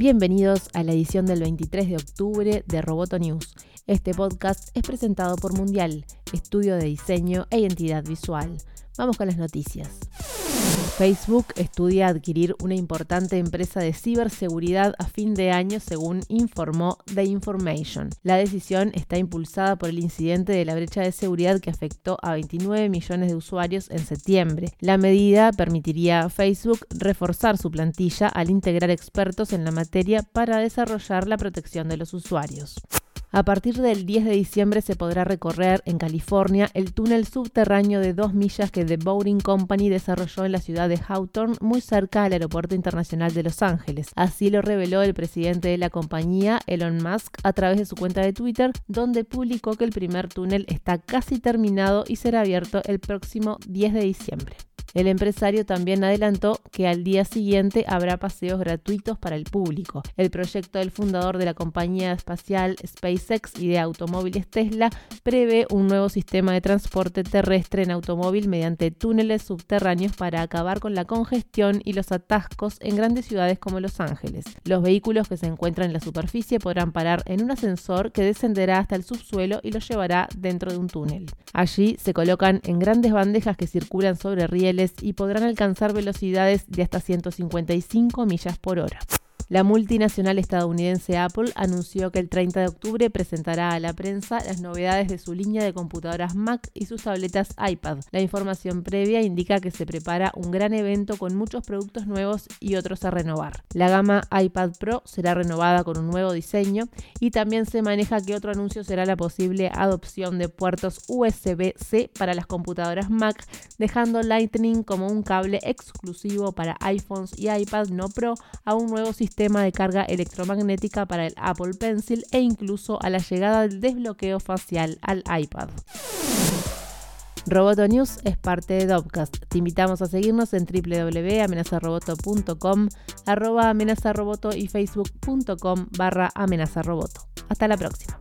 Bienvenidos a la edición del 23 de octubre de Roboto News. Este podcast es presentado por Mundial, estudio de diseño e identidad visual. Vamos con las noticias. Facebook estudia adquirir una importante empresa de ciberseguridad a fin de año, según informó The Information. La decisión está impulsada por el incidente de la brecha de seguridad que afectó a 29 millones de usuarios en septiembre. La medida permitiría a Facebook reforzar su plantilla al integrar expertos en la materia para desarrollar la protección de los usuarios. A partir del 10 de diciembre se podrá recorrer en California el túnel subterráneo de dos millas que The Boring Company desarrolló en la ciudad de Hawthorne, muy cerca del Aeropuerto Internacional de Los Ángeles. Así lo reveló el presidente de la compañía, Elon Musk, a través de su cuenta de Twitter, donde publicó que el primer túnel está casi terminado y será abierto el próximo 10 de diciembre. El empresario también adelantó que al día siguiente habrá paseos gratuitos para el público. El proyecto del fundador de la compañía espacial SpaceX y de automóviles Tesla prevé un nuevo sistema de transporte terrestre en automóvil mediante túneles subterráneos para acabar con la congestión y los atascos en grandes ciudades como Los Ángeles. Los vehículos que se encuentran en la superficie podrán parar en un ascensor que descenderá hasta el subsuelo y los llevará dentro de un túnel. Allí se colocan en grandes bandejas que circulan sobre rieles y podrán alcanzar velocidades de hasta 155 millas por hora. La multinacional estadounidense Apple anunció que el 30 de octubre presentará a la prensa las novedades de su línea de computadoras Mac y sus tabletas iPad. La información previa indica que se prepara un gran evento con muchos productos nuevos y otros a renovar. La gama iPad Pro será renovada con un nuevo diseño y también se maneja que otro anuncio será la posible adopción de puertos USB-C para las computadoras Mac, dejando Lightning como un cable exclusivo para iPhones y iPad no Pro a un nuevo de carga electromagnética para el Apple Pencil e incluso a la llegada del desbloqueo facial al iPad. Roboto News es parte de Dopcast. Te invitamos a seguirnos en www.amenazaroboto.com, arroba amenazaroboto y facebook.com barra amenazaroboto. Hasta la próxima.